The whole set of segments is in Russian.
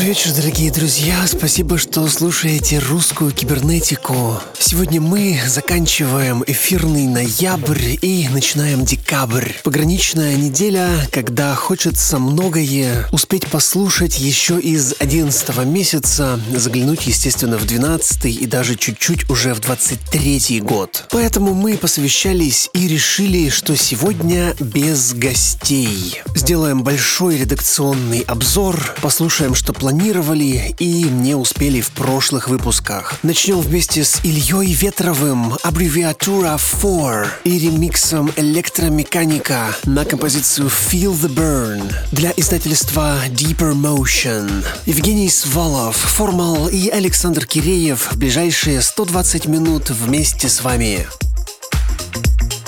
Добрый вечер, дорогие друзья. Спасибо, что слушаете русскую кибернетику. Сегодня мы заканчиваем эфирный ноябрь и начинаем декабрь. Пограничная неделя, когда хочется многое успеть послушать еще из 11 месяца, заглянуть, естественно, в 12 и даже чуть-чуть уже в 23 год. Поэтому мы посовещались и решили, что сегодня без гостей. Сделаем большой редакционный обзор, послушаем, что планировали и не успели в прошлых выпусках. Начнем вместе с Ильей Ветровым, аббревиатура 4 и ремиксом электромеханика на композицию Feel the Burn для издательства Deeper Motion. Евгений Свалов, Формал и Александр Киреев в ближайшие 120 минут вместе с вами. После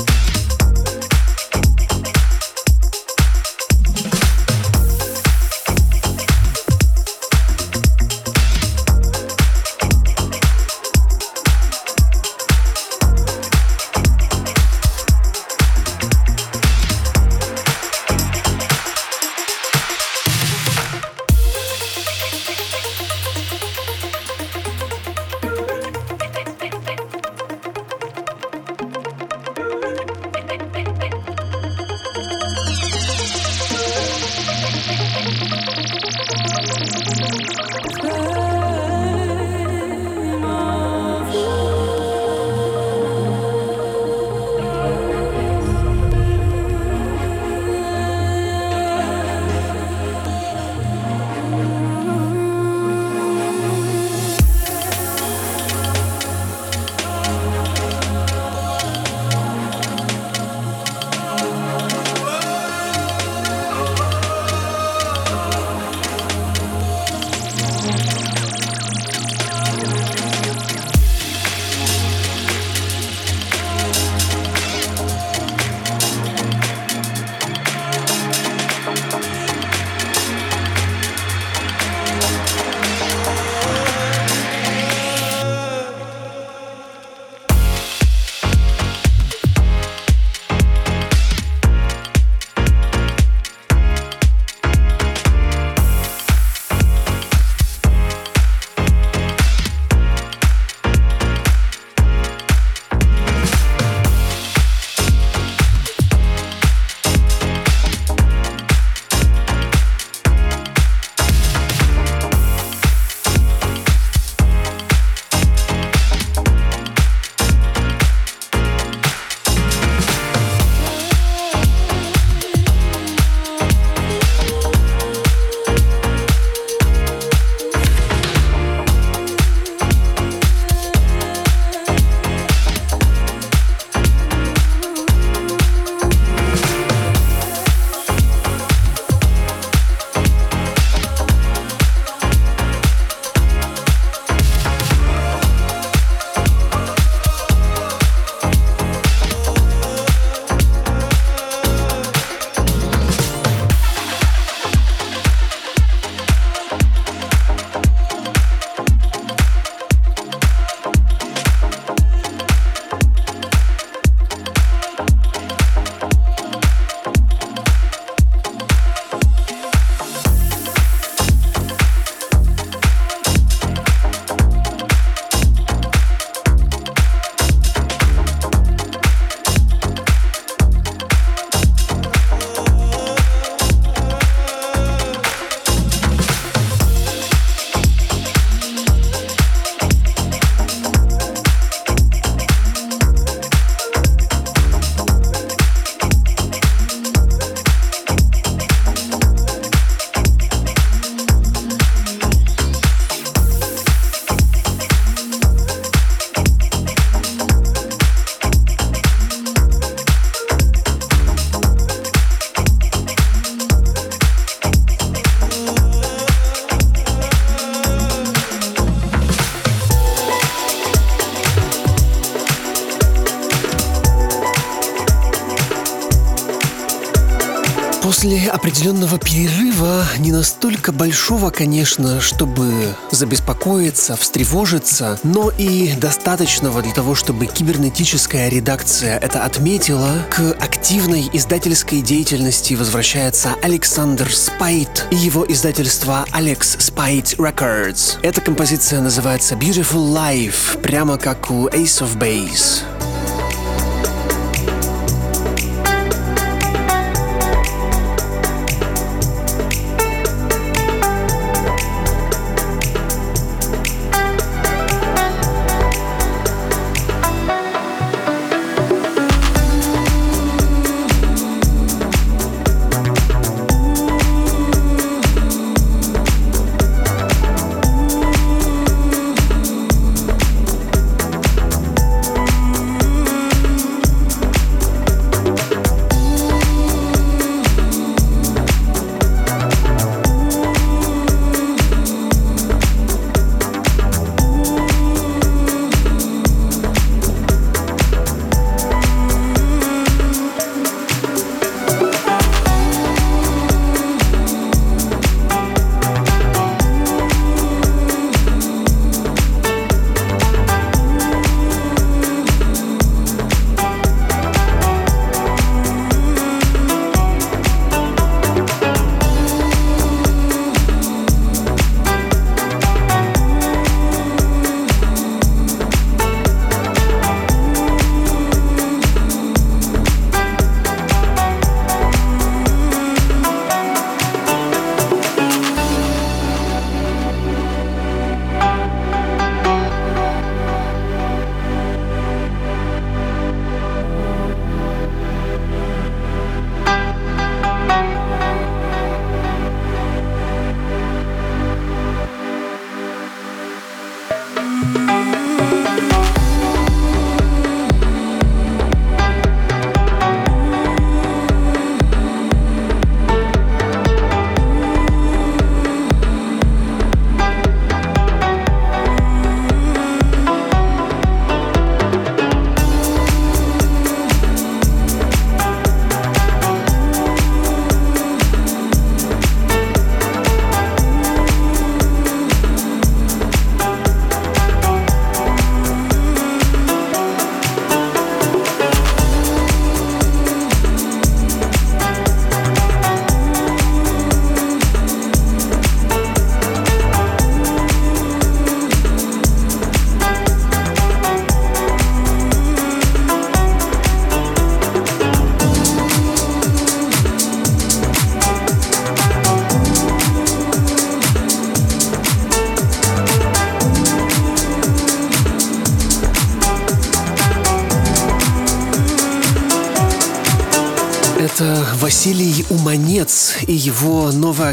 определенного перерыва, не настолько большого, конечно, чтобы забеспокоиться, встревожиться, но и достаточного для того, чтобы кибернетическая редакция это отметила, к активной издательской деятельности возвращается Александр Спайт и его издательство Alex Spite Records. Эта композиция называется Beautiful Life, прямо как у Ace of Base.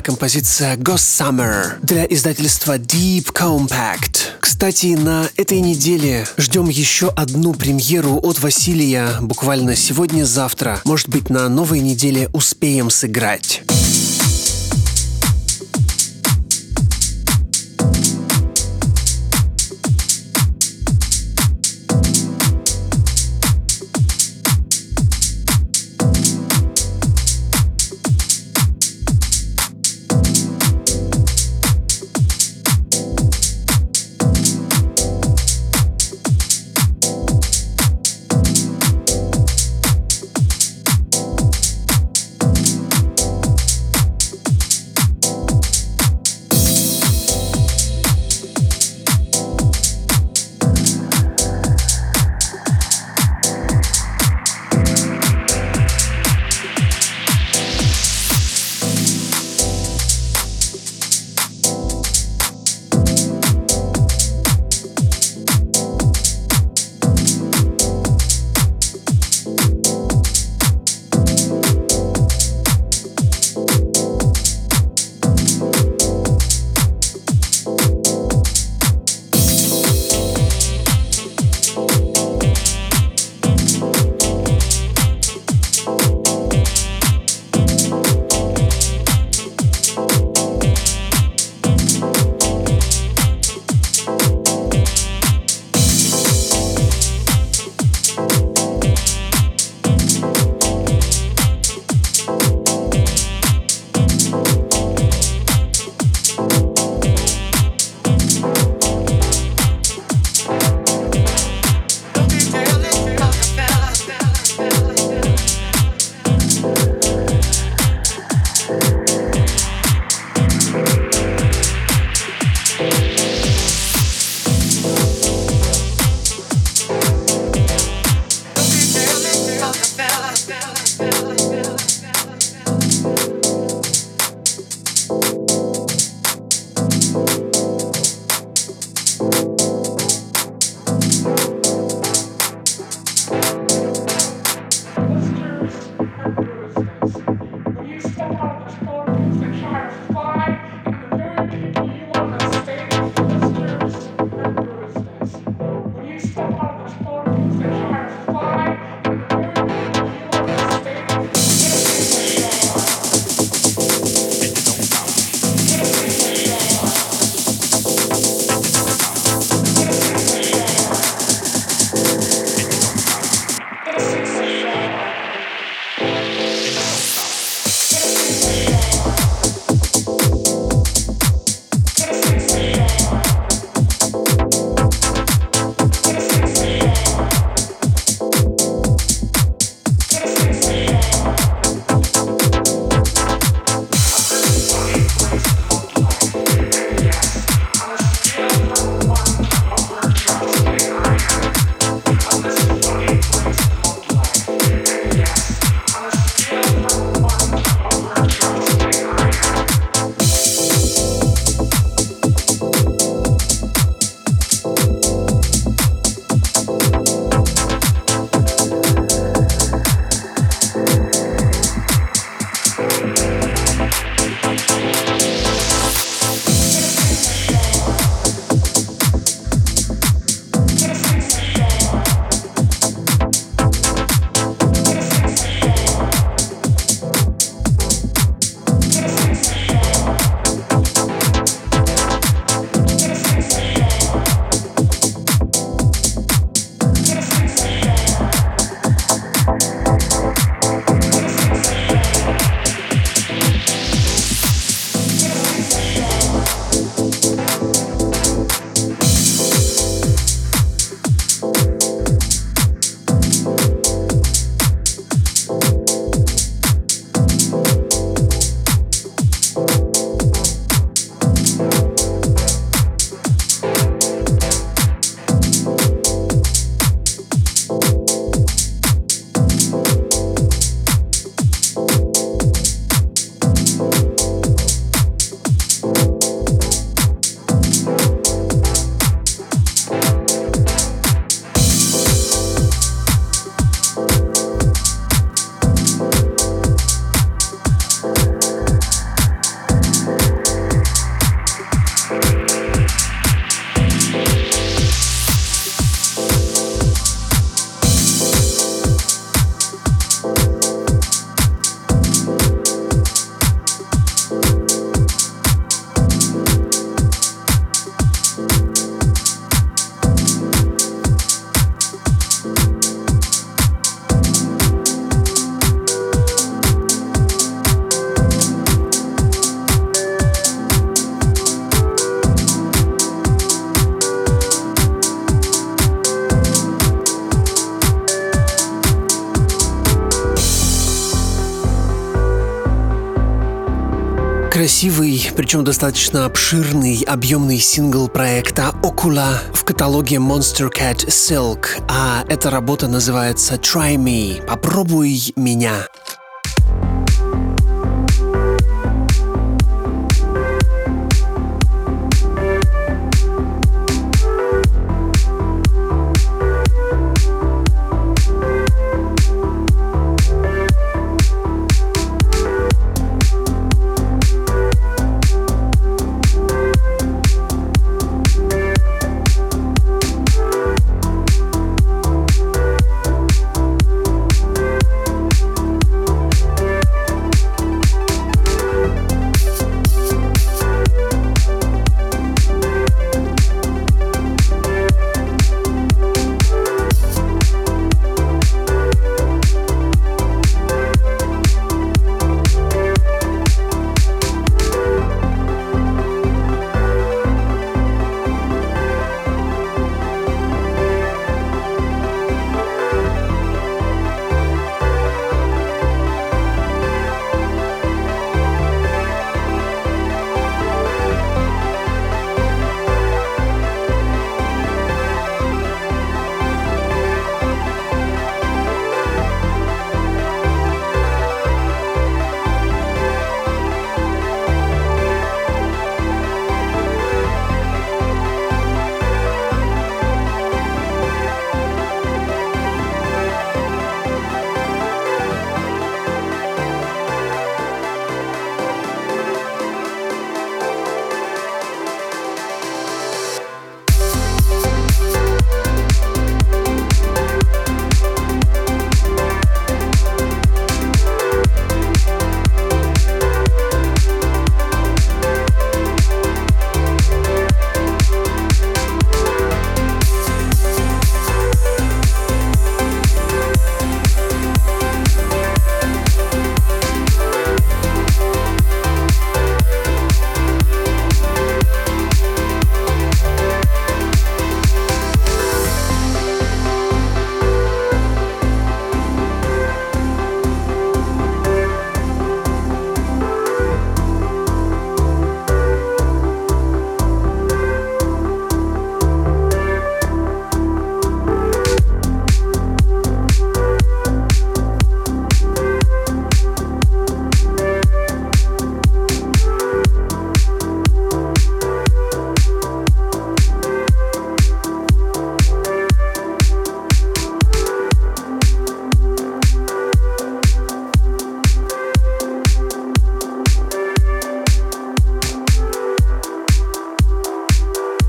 Композиция Ghost Summer для издательства Deep Compact. Кстати, на этой неделе ждем еще одну премьеру от Василия буквально сегодня-завтра. Может быть, на новой неделе успеем сыграть. Причем достаточно обширный, объемный сингл проекта Ocula в каталоге Monster Cat Silk, а эта работа называется Try Me. Попробуй меня.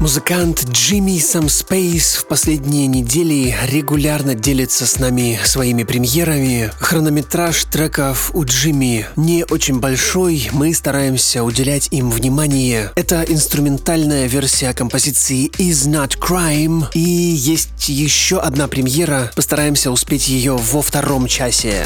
Музыкант Джимми Space в последние недели регулярно делится с нами своими премьерами. Хронометраж треков у Джимми не очень большой, мы стараемся уделять им внимание. Это инструментальная версия композиции Is Not Crime и есть еще одна премьера, постараемся успеть ее во втором часе.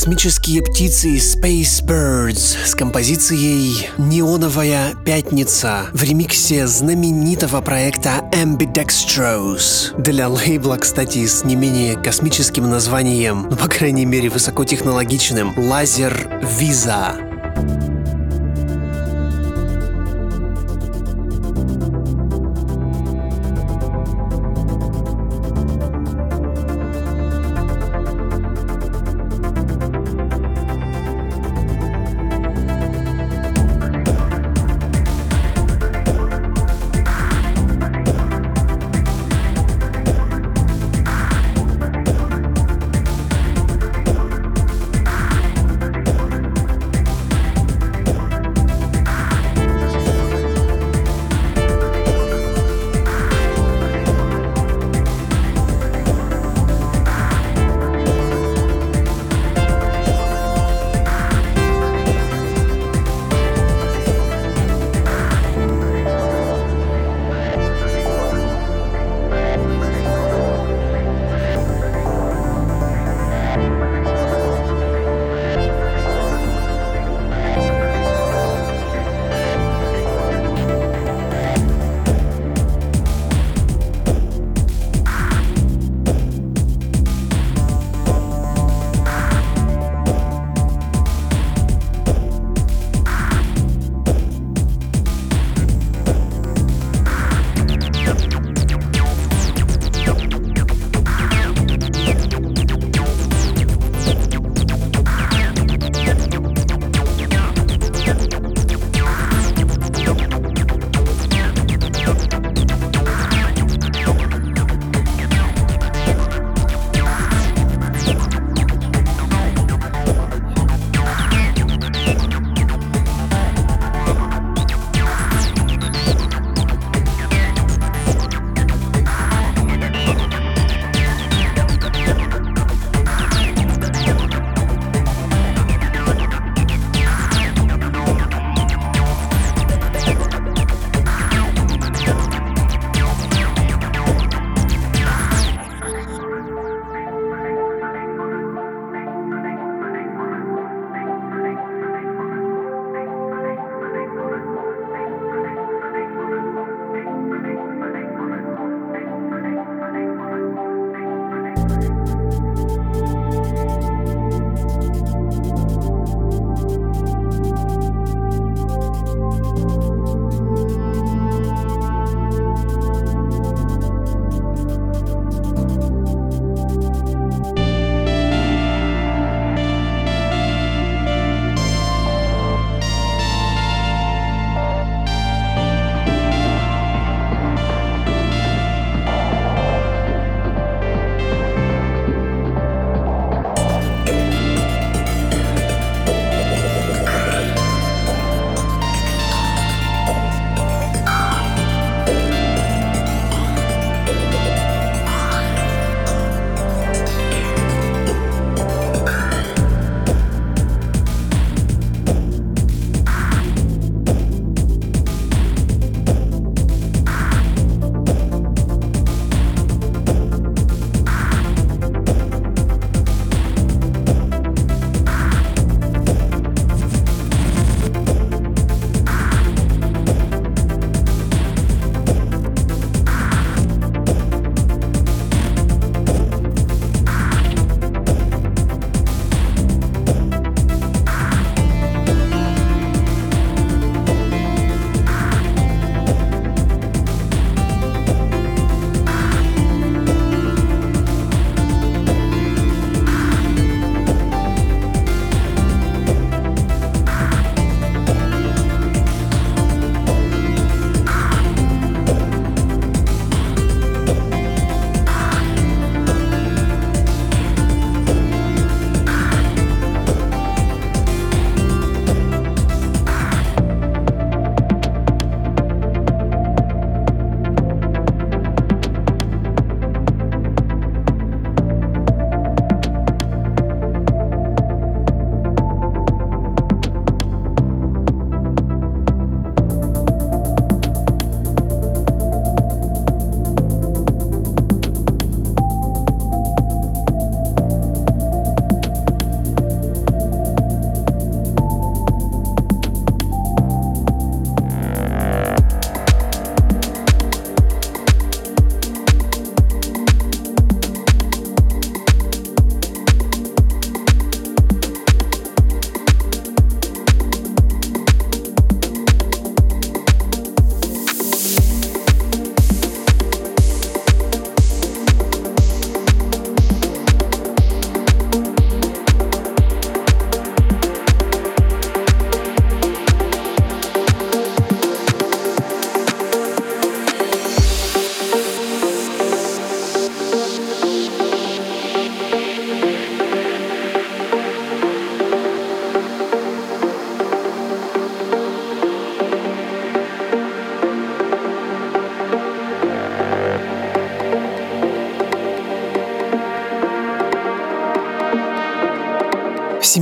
Космические птицы Space Birds с композицией «Неоновая пятница» в ремиксе знаменитого проекта Ambidextrose для лейбла, кстати, с не менее космическим названием, ну, по крайней мере, высокотехнологичным «Лазер Виза».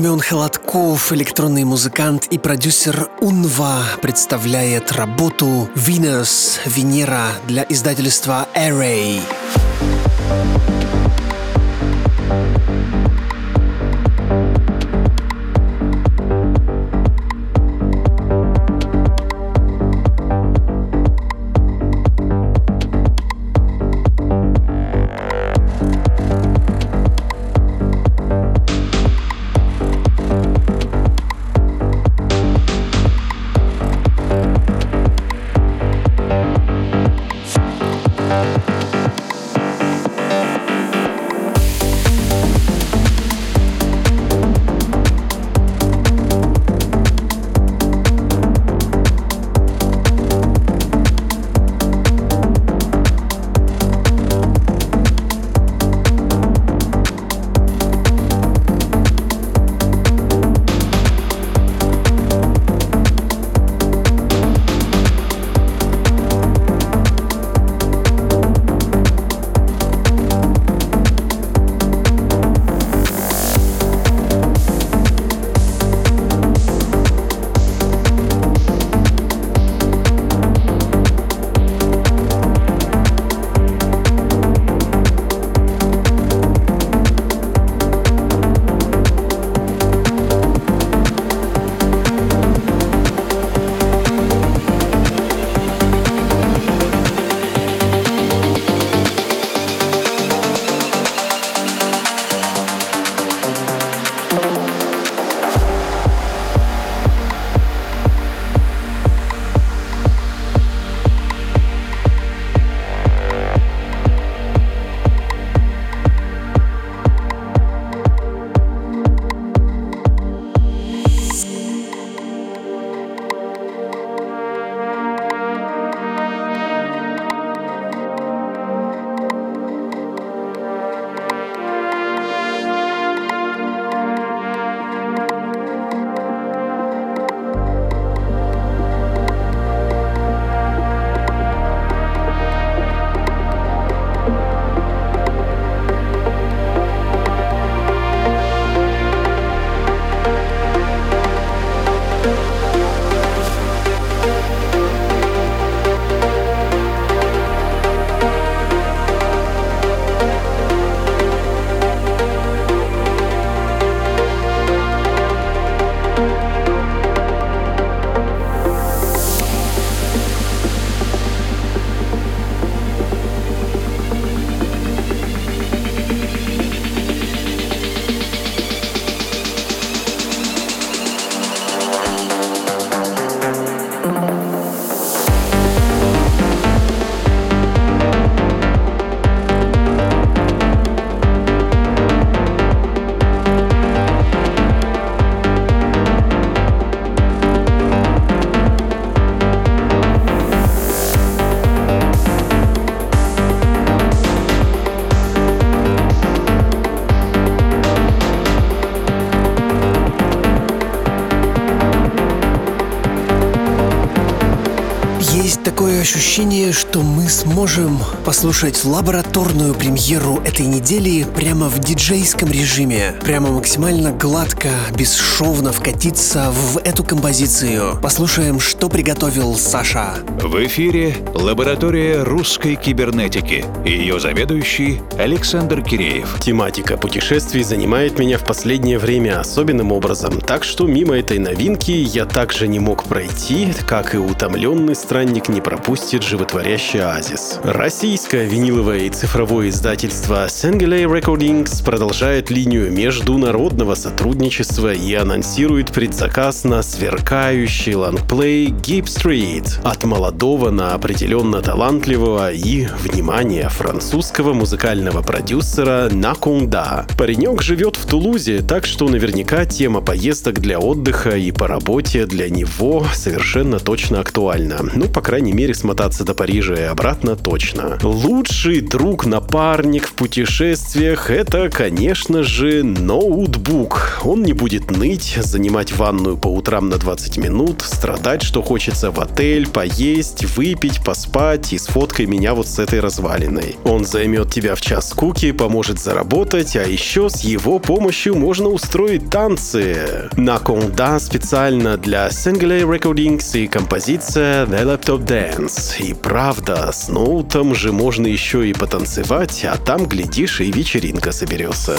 Семен Холодков, электронный музыкант и продюсер Унва, представляет работу «Venus» Венера для издательства Array. Ощущение, что мы сможем послушать лабораторную премьеру этой недели прямо в диджейском режиме. Прямо максимально гладко, бесшовно вкатиться в эту композицию. Послушаем, что приготовил Саша. В эфире лаборатория русской кибернетики. Ее заведующий Александр Киреев. Тематика путешествий занимает меня в последнее время особенным образом, так что мимо этой новинки я также не мог пройти, как и утомленный странник не пропустит животворящий оазис. Российское виниловое и цифровое издательство Sengele Recordings продолжает линию международного сотрудничества и анонсирует предзаказ на сверкающий лонгплей Gip Street от молодого на определенно талантливого и, внимание, французского музыкального продюсера Накунда. Паренек живет в Тулузе, так что наверняка тема поездок для отдыха и по работе для него совершенно точно актуальна. Ну, по крайней мере, мере, смотаться до Парижа и обратно точно. Лучший друг, напарник в путешествиях — это, конечно же, ноутбук. Он не будет ныть, занимать ванную по утрам на 20 минут, страдать, что хочется в отель, поесть, выпить, поспать и сфоткай меня вот с этой развалиной. Он займет тебя в час скуки, поможет заработать, а еще с его помощью можно устроить танцы. На Конда специально для Single Recordings и композиция The Laptop Dance. И правда, с ноутом же можно еще и потанцевать, а там, глядишь, и вечеринка соберется.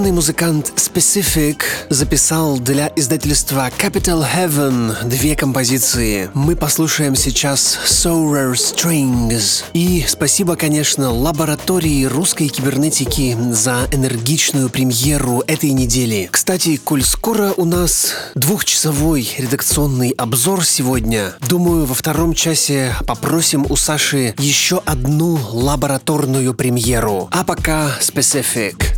Электронный музыкант Specific записал для издательства Capital Heaven две композиции. Мы послушаем сейчас Solar Strings. И спасибо, конечно, лаборатории русской кибернетики за энергичную премьеру этой недели. Кстати, коль скоро у нас двухчасовой редакционный обзор сегодня, думаю, во втором часе попросим у Саши еще одну лабораторную премьеру. А пока Specific.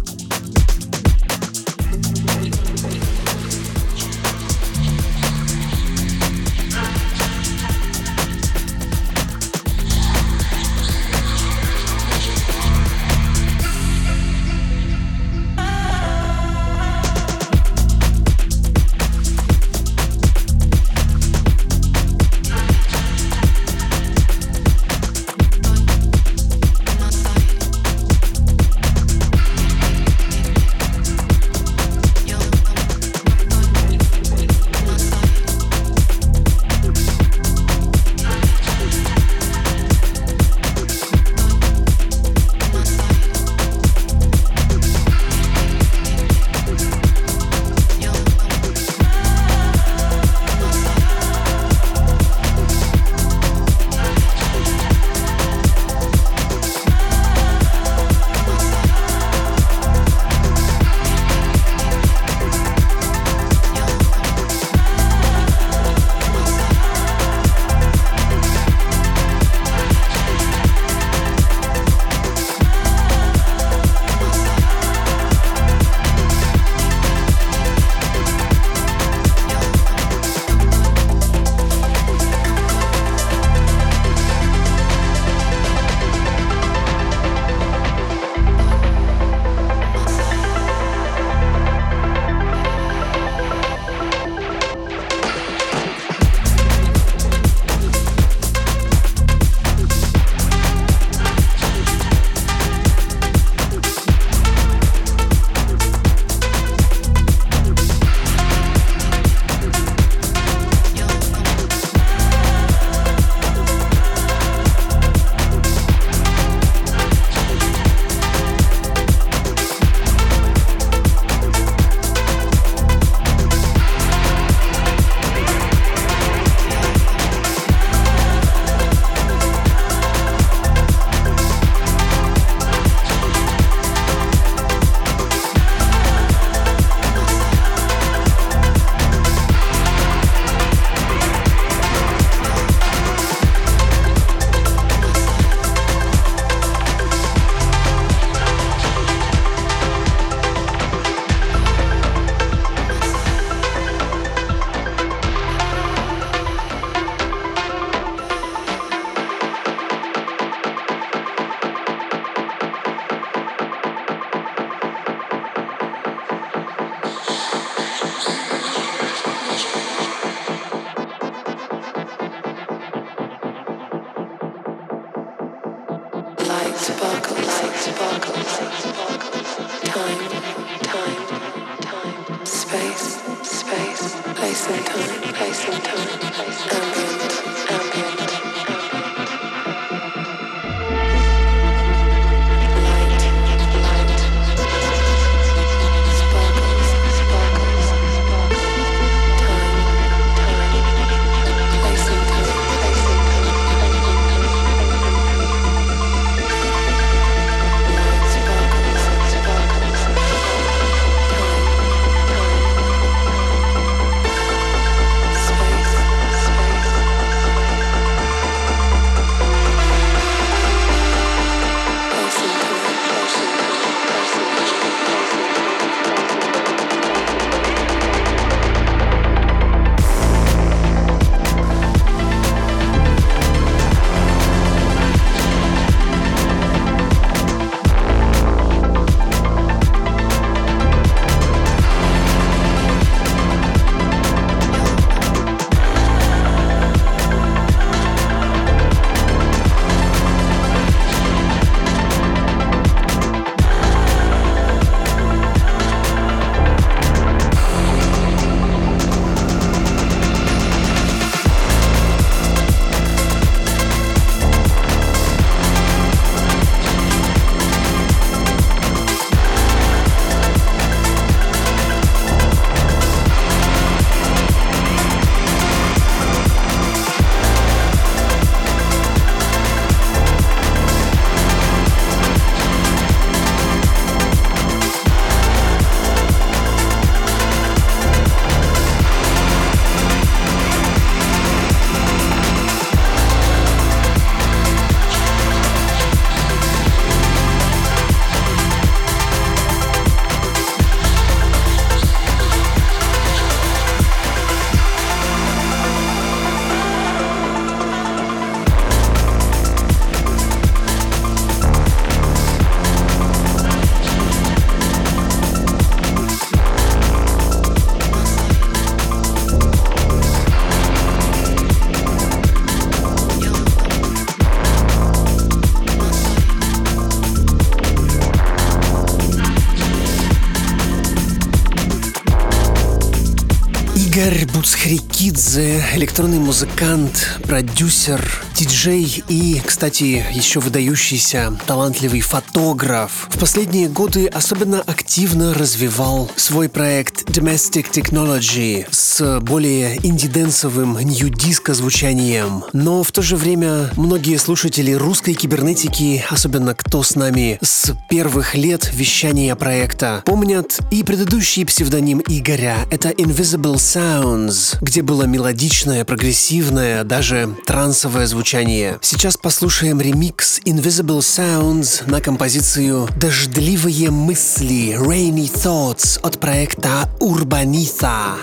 Буцхрикидзе, электронный музыкант, продюсер, диджей и, кстати, еще выдающийся талантливый фотограф. В последние годы особенно активно развивал свой проект Domestic Technology с более инди-дэнсовым нью-диско звучанием. Но в то же время многие слушатели русской кибернетики, особенно кто с нами с первых лет вещания проекта, помнят и предыдущий псевдоним Игоря — это Invisible Sounds, где было мелодичное, прогрессивное, даже трансовое звучание. Сейчас послушаем ремикс Invisible Sounds на композицию «Дождливые мысли» Rainy Thoughts от проекта urbaniza.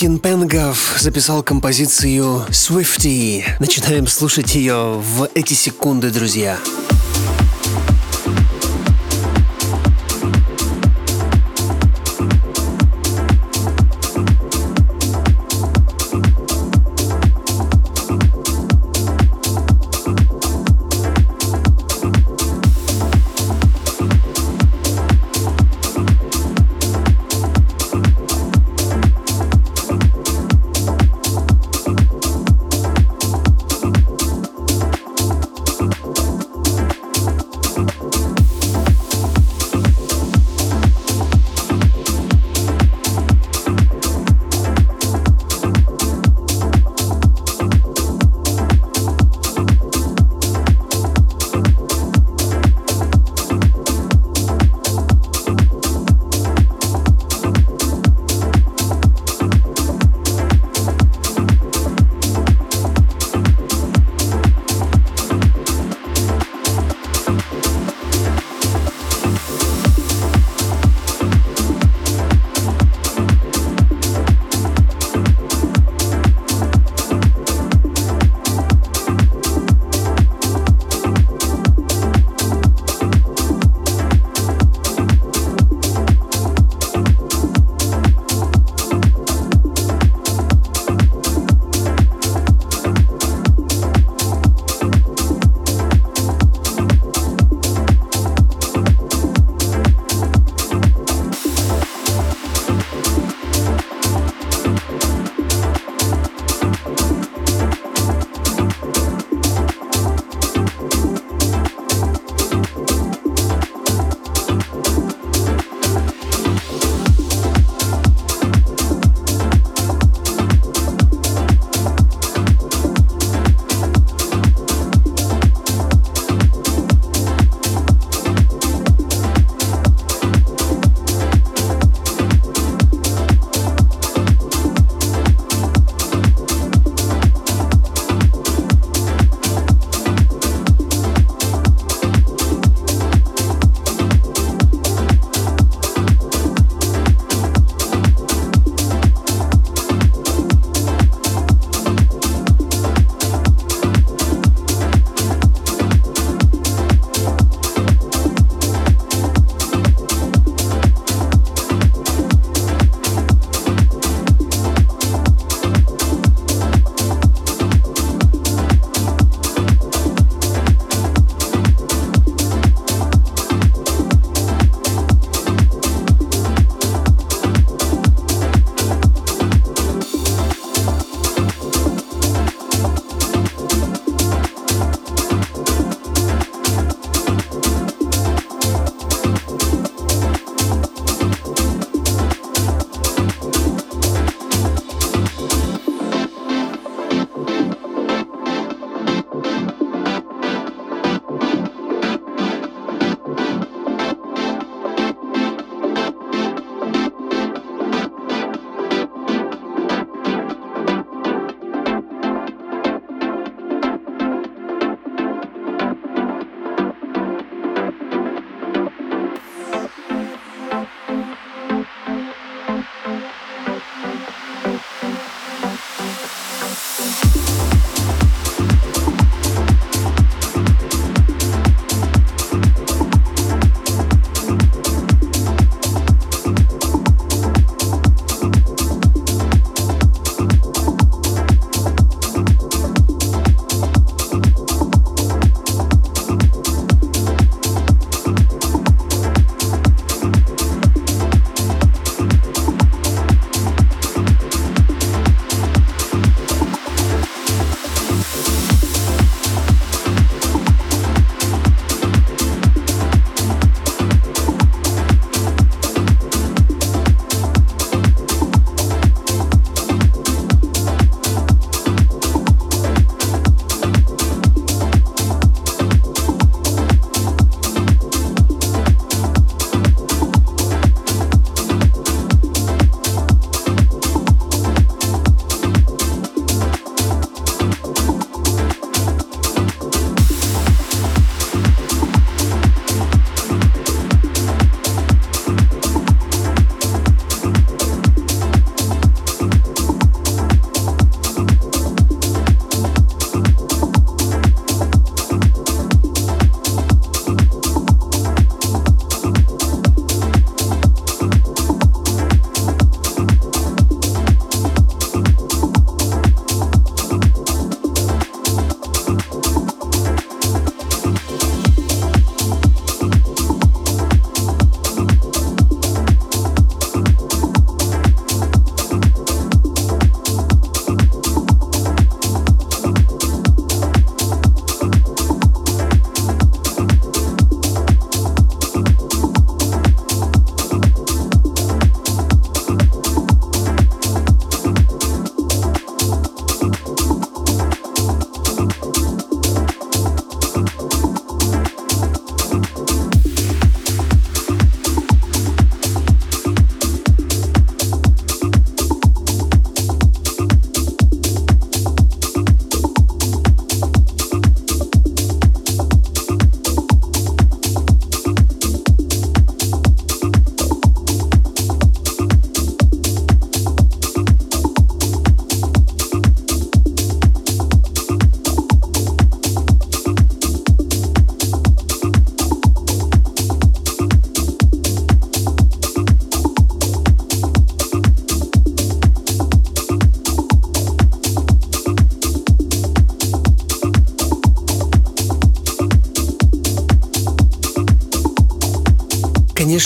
Агустин Пенгов записал композицию Swifty. Начинаем слушать ее в эти секунды, друзья. Друзья.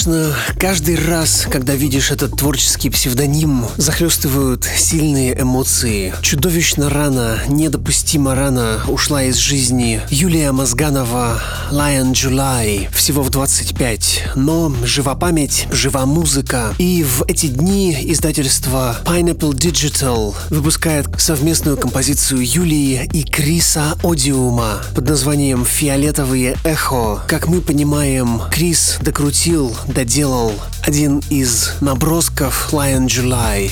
Конечно, каждый раз, когда видишь этот творческий псевдоним, захлестывают сильные эмоции. Чудовищно рано, недопустимо рано ушла из жизни Юлия Мозганова Lion July всего в 25. Но жива память, жива музыка. И в эти дни издательство Pineapple Digital выпускает совместную композицию Юлии и Криса Одиума под названием «Фиолетовые эхо». Как мы понимаем, Крис докрутил, доделал один из набросков Lion July.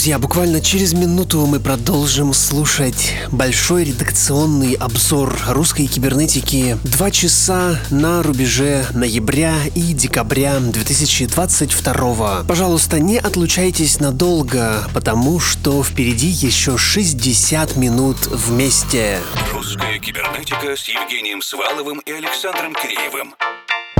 Друзья, буквально через минуту мы продолжим слушать большой редакционный обзор русской кибернетики. Два часа на рубеже ноября и декабря 2022. Пожалуйста, не отлучайтесь надолго, потому что впереди еще 60 минут вместе. Русская кибернетика с Евгением Сваловым и Александром Киреевым